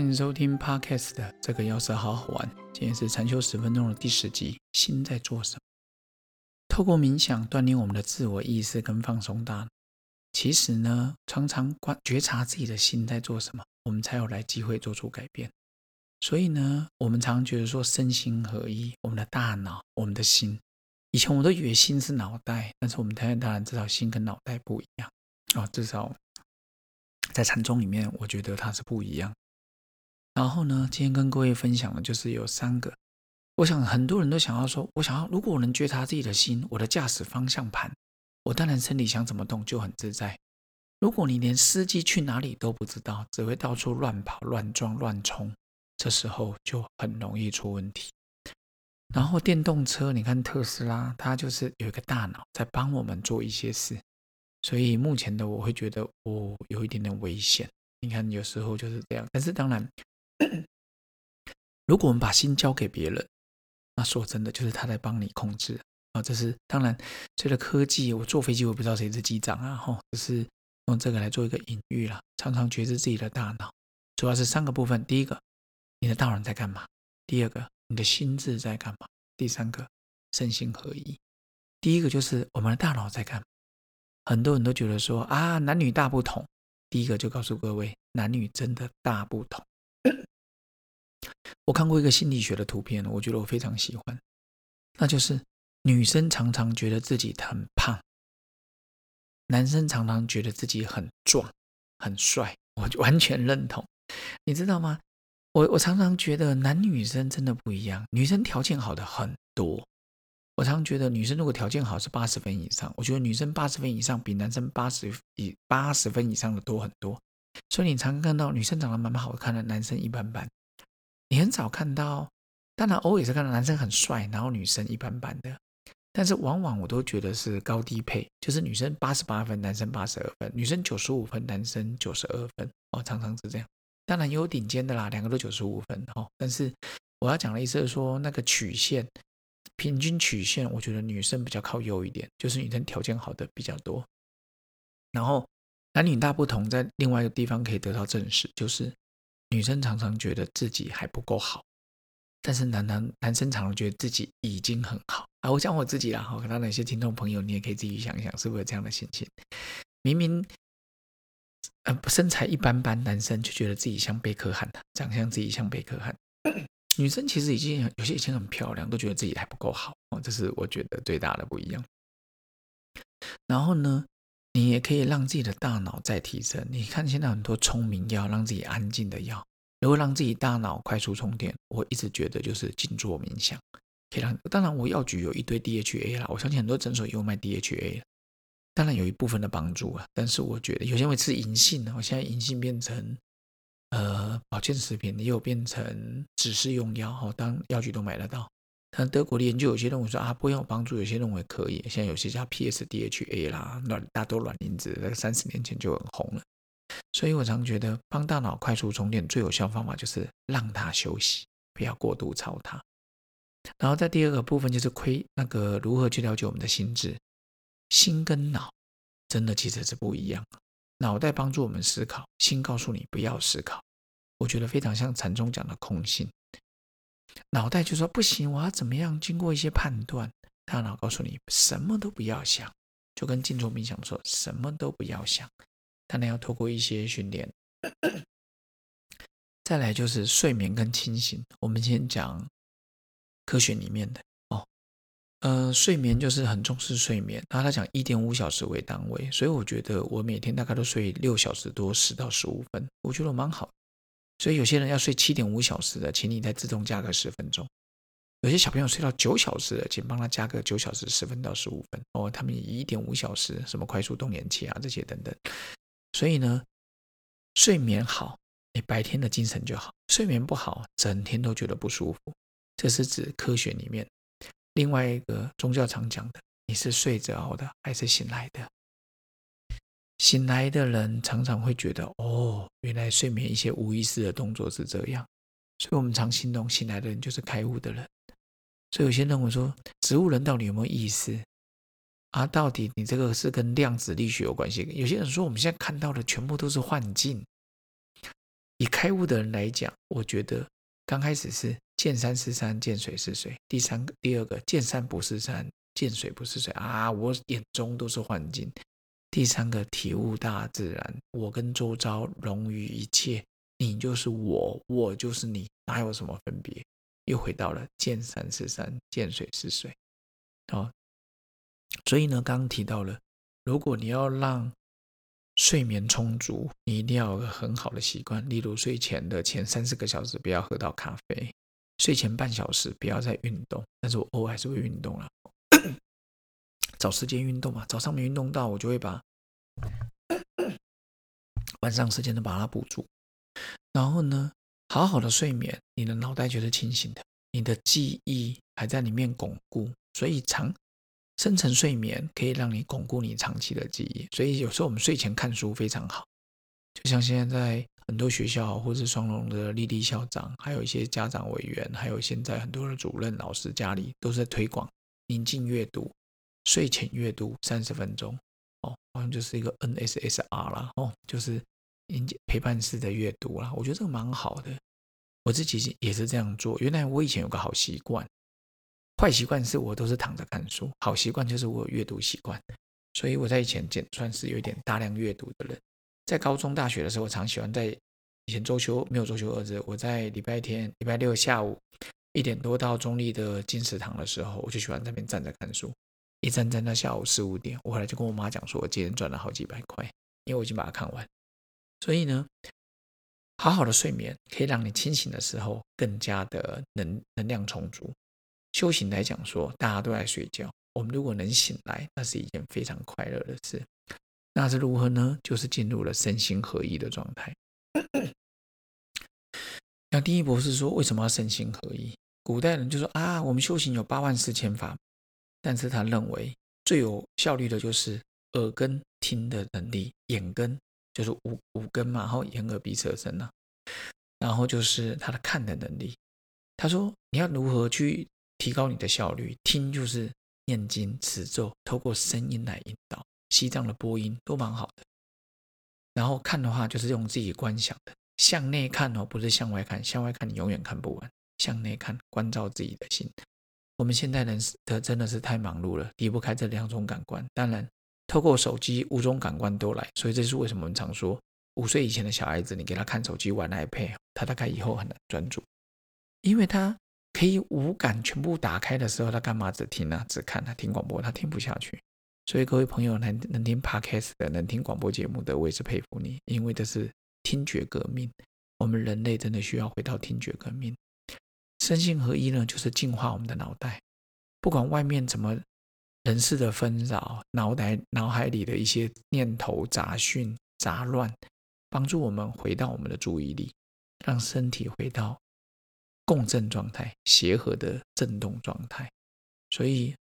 欢迎收听 Podcast 的这个钥匙好好玩。今天是禅修十分钟的第十集。心在做什么？透过冥想锻炼我们的自我意识跟放松大脑。其实呢，常常观觉察自己的心在做什么，我们才有来机会做出改变。所以呢，我们常觉得说身心合一，我们的大脑、我们的心。以前我都以为心是脑袋，但是我们现在当然知道心跟脑袋不一样啊。至少在禅宗里面，我觉得它是不一样。然后呢，今天跟各位分享的就是有三个。我想很多人都想要说，我想要如果我能觉察自己的心，我的驾驶方向盘，我当然身体想怎么动就很自在。如果你连司机去哪里都不知道，只会到处乱跑、乱撞、乱冲，这时候就很容易出问题。然后电动车，你看特斯拉，它就是有一个大脑在帮我们做一些事。所以目前的我会觉得，哦，有一点点危险。你看有时候就是这样，但是当然。如果我们把心交给别人，那说真的，就是他在帮你控制啊。这是当然，随着科技，我坐飞机我不知道谁是机长啊，吼，就是用这个来做一个隐喻啦。常常觉知自己的大脑，主要是三个部分：第一个，你的大脑在干嘛；第二个，你的心智在干嘛；第三个，身心合一。第一个就是我们的大脑在干嘛。很多人都觉得说啊，男女大不同。第一个就告诉各位，男女真的大不同。我看过一个心理学的图片，我觉得我非常喜欢，那就是女生常常觉得自己很胖，男生常常觉得自己很壮、很帅。我完全认同，你知道吗？我我常常觉得男女生真的不一样，女生条件好的很多。我常常觉得女生如果条件好是八十分以上，我觉得女生八十分以上比男生八十以八十分以上的多很多。所以你常看到女生长得蛮好看的，男生一般般。你很少看到，当然偶尔是看到男生很帅，然后女生一般般的。但是往往我都觉得是高低配，就是女生八十八分，男生八十二分；女生九十五分，男生九十二分。哦，常常是这样。当然也有顶尖的啦，两个都九十五分。哦，但是我要讲的意思是说，那个曲线，平均曲线，我觉得女生比较靠右一点，就是女生条件好的比较多。然后男女大不同，在另外一个地方可以得到证实，就是。女生常常觉得自己还不够好，但是男男男生常常觉得自己已经很好啊！我讲我自己啦，哈，可能哪些听众朋友你也可以自己想一想，是不是有这样的心情？明明呃身材一般般，男生就觉得自己像贝克汉长相自己像贝克汉。女生其实已经有些已经很漂亮，都觉得自己还不够好哦，这是我觉得最大的不一样。然后呢？你也可以让自己的大脑再提升。你看现在很多聪明药，让自己安静的药，如果让自己大脑快速充电，我一直觉得就是静坐冥想，可以让。当然，我药局有一堆 DHA 啦，我相信很多诊所也有卖 DHA，当然有一部分的帮助啊。但是我觉得有些人会吃银杏呢，我现在银杏变成呃保健食品，也有变成指示用药，哦，当药局都买得到。但德国的研究有些认为说啊不会有帮助，有些认为可以。现在有些叫 PSDHA 啦，卵大多卵磷脂，在三十年前就很红了。所以我常觉得帮大脑快速充电最有效方法就是让它休息，不要过度操它。然后在第二个部分就是亏那个如何去了解我们的心智，心跟脑真的其实是不一样。脑袋帮助我们思考，心告诉你不要思考。我觉得非常像禅宗讲的空性。脑袋就说不行，我要怎么样？经过一些判断，大脑告诉你什么都不要想，就跟静坐冥想说什么都不要想。当然要透过一些训练。再来就是睡眠跟清醒。我们先讲科学里面的哦，呃，睡眠就是很重视睡眠，然后他讲一点五小时为单位，所以我觉得我每天大概都睡六小时多，十到十五分，我觉得蛮好。所以有些人要睡七点五小时的，请你再自动加个十分钟；有些小朋友睡到九小时的，请帮他加个九小时十分到十五分哦。他们以一点五小时，什么快速动眼期啊这些等等。所以呢，睡眠好，你白天的精神就好；睡眠不好，整天都觉得不舒服。这是指科学里面。另外一个宗教常讲的，你是睡着的还是醒来的？醒来的人常常会觉得，哦，原来睡眠一些无意识的动作是这样，所以我们常形容醒来的人就是开悟的人。所以有些人会说，植物人到底有没有意识？啊，到底你这个是跟量子力学有关系？有些人说，我们现在看到的全部都是幻境。以开悟的人来讲，我觉得刚开始是见山是山，见水是水。第三个，第二个见山不是山，见水不是水啊！我眼中都是幻境。第三个体悟大自然，我跟周遭融于一切，你就是我，我就是你，哪有什么分别？又回到了见山是山，见水是水。哦，所以呢，刚刚提到了，如果你要让睡眠充足，你一定要有个很好的习惯，例如睡前的前三四个小时不要喝到咖啡，睡前半小时不要再运动。但是我偶尔还是会运动了，找时间运动嘛。早上没运动到，我就会把 晚上时间都把它补足。然后呢，好好的睡眠，你的脑袋就是清醒的，你的记忆还在里面巩固，所以长。深层睡眠可以让你巩固你长期的记忆，所以有时候我们睡前看书非常好。就像现在在很多学校，或是双龙的丽丽校长，还有一些家长委员，还有现在很多的主任老师家里都是在推广宁静阅读，睡前阅读三十分钟，哦，好像就是一个 NSSR 啦，哦，就是陪伴式的阅读啦。我觉得这个蛮好的，我自己也是这样做。原来我以前有个好习惯。坏习惯是我都是躺着看书，好习惯就是我有阅读习惯，所以我在以前简算是有一点大量阅读的人。在高中、大学的时候，我常喜欢在以前周休没有周休二日，我在礼拜天、礼拜六下午一点多到中立的金石堂的时候，我就喜欢在那边站着看书，一站站到下午四五点。我后来就跟我妈讲说，我今天赚了好几百块，因为我已经把它看完。所以呢，好好的睡眠可以让你清醒的时候更加的能能量充足。修行来讲，说大家都在睡觉，我们如果能醒来，那是一件非常快乐的事。那是如何呢？就是进入了身心合一的状态。那第一博士说，为什么要身心合一？古代人就说啊，我们修行有八万四千法，但是他认为最有效率的就是耳根听的能力，眼根就是五五根嘛，然后眼耳鼻舌身啊，然后就是他的看的能力。他说你要如何去？提高你的效率，听就是念经持咒，透过声音来引导，西藏的播音都蛮好的。然后看的话，就是用自己观想的，向内看哦，不是向外看，向外看你永远看不完，向内看，关照自己的心。我们现代人的真的是太忙碌了，离不开这两种感官。当然，透过手机，五种感官都来，所以这是为什么我们常说，五岁以前的小孩子，你给他看手机玩 iPad，他大概以后很难专注，因为他。可以五感全部打开的时候，他干嘛只听啊？只看他听广播，他听不下去。所以各位朋友能能听 podcast 的，能听广播节目的，我也是佩服你，因为这是听觉革命。我们人类真的需要回到听觉革命。身心合一呢，就是净化我们的脑袋，不管外面怎么人事的纷扰，脑袋脑海里的一些念头杂讯杂乱，帮助我们回到我们的注意力，让身体回到。共振状态，协和的振动状态，所以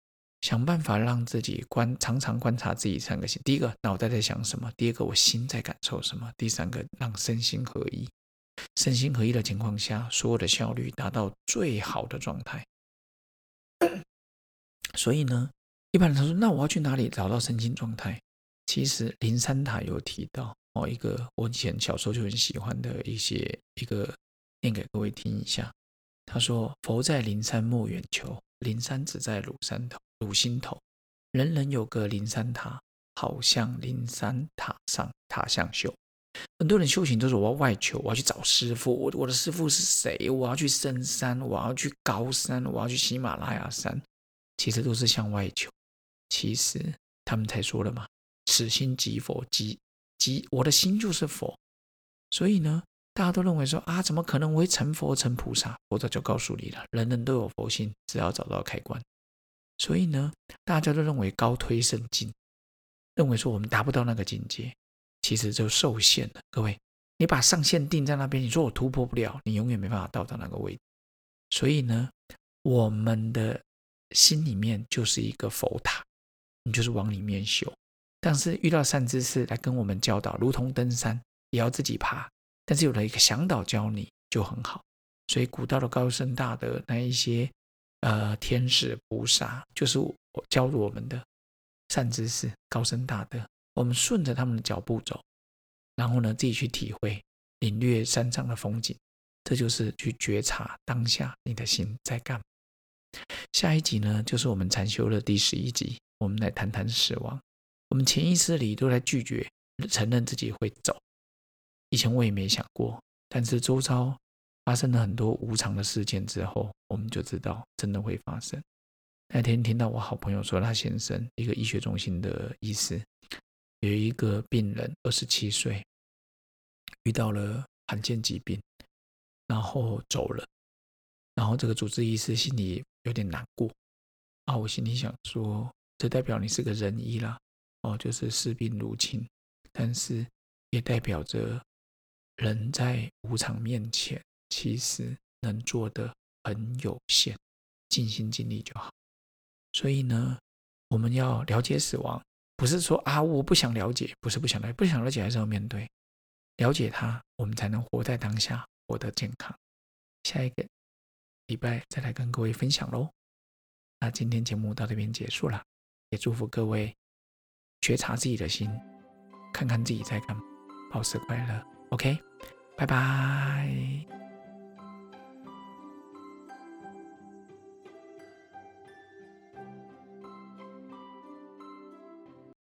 想办法让自己观，常常观察自己三个心：第一个，脑袋在想什么；第二个，我心在感受什么；第三个，让身心合一。身心合一的情况下，所有的效率达到最好的状态。所以呢，一般人他说：“那我要去哪里找到身心状态？”其实灵山塔有提到哦，一个我以前小时候就很喜欢的一些一个，念给各位听一下。他说：“佛在灵山莫远求，灵山只在鲁山头，鲁心头。人人有个灵山塔，好像灵山塔上塔像秀。很多人修行都是我要外求，我要去找师傅。我我的师傅是谁？我要去深山，我要去高山，我要去喜马拉雅山。其实都是向外求。其实他们才说了嘛，此心即佛，即即我的心就是佛。所以呢。”大家都认为说啊，怎么可能我会成佛成菩萨？佛早就告诉你了，人人都有佛性，只要找到开关。所以呢，大家都认为高推圣境，认为说我们达不到那个境界，其实就受限了。各位，你把上限定在那边，你说我突破不了，你永远没办法到达那个位置。所以呢，我们的心里面就是一个佛塔，你就是往里面修。但是遇到善知识来跟我们教导，如同登山，也要自己爬。但是有了一个向导教你就很好，所以古道的高僧大德那一些呃天使菩萨，就是我教我们的善知识高僧大德，我们顺着他们的脚步走，然后呢自己去体会领略山上的风景，这就是去觉察当下你的心在干嘛。下一集呢，就是我们禅修的第十一集，我们来谈谈死亡。我们潜意识里都在拒绝承认自己会走。以前我也没想过，但是周遭发生了很多无常的事件之后，我们就知道真的会发生。那天听到我好朋友说，他先生一个医学中心的医师，有一个病人二十七岁，遇到了罕见疾病，然后走了。然后这个主治医师心里有点难过啊，我心里想说，这代表你是个仁医啦，哦，就是视病如亲，但是也代表着人在无常面前，其实能做的很有限，尽心尽力就好。所以呢，我们要了解死亡，不是说啊我不想了解，不是不想了解，不想了解还是要面对，了解它，我们才能活在当下，活得健康。下一个。礼拜再来跟各位分享喽。那今天节目到这边结束了，也祝福各位觉察自己的心，看看自己在干嘛，保持快乐。OK，拜拜。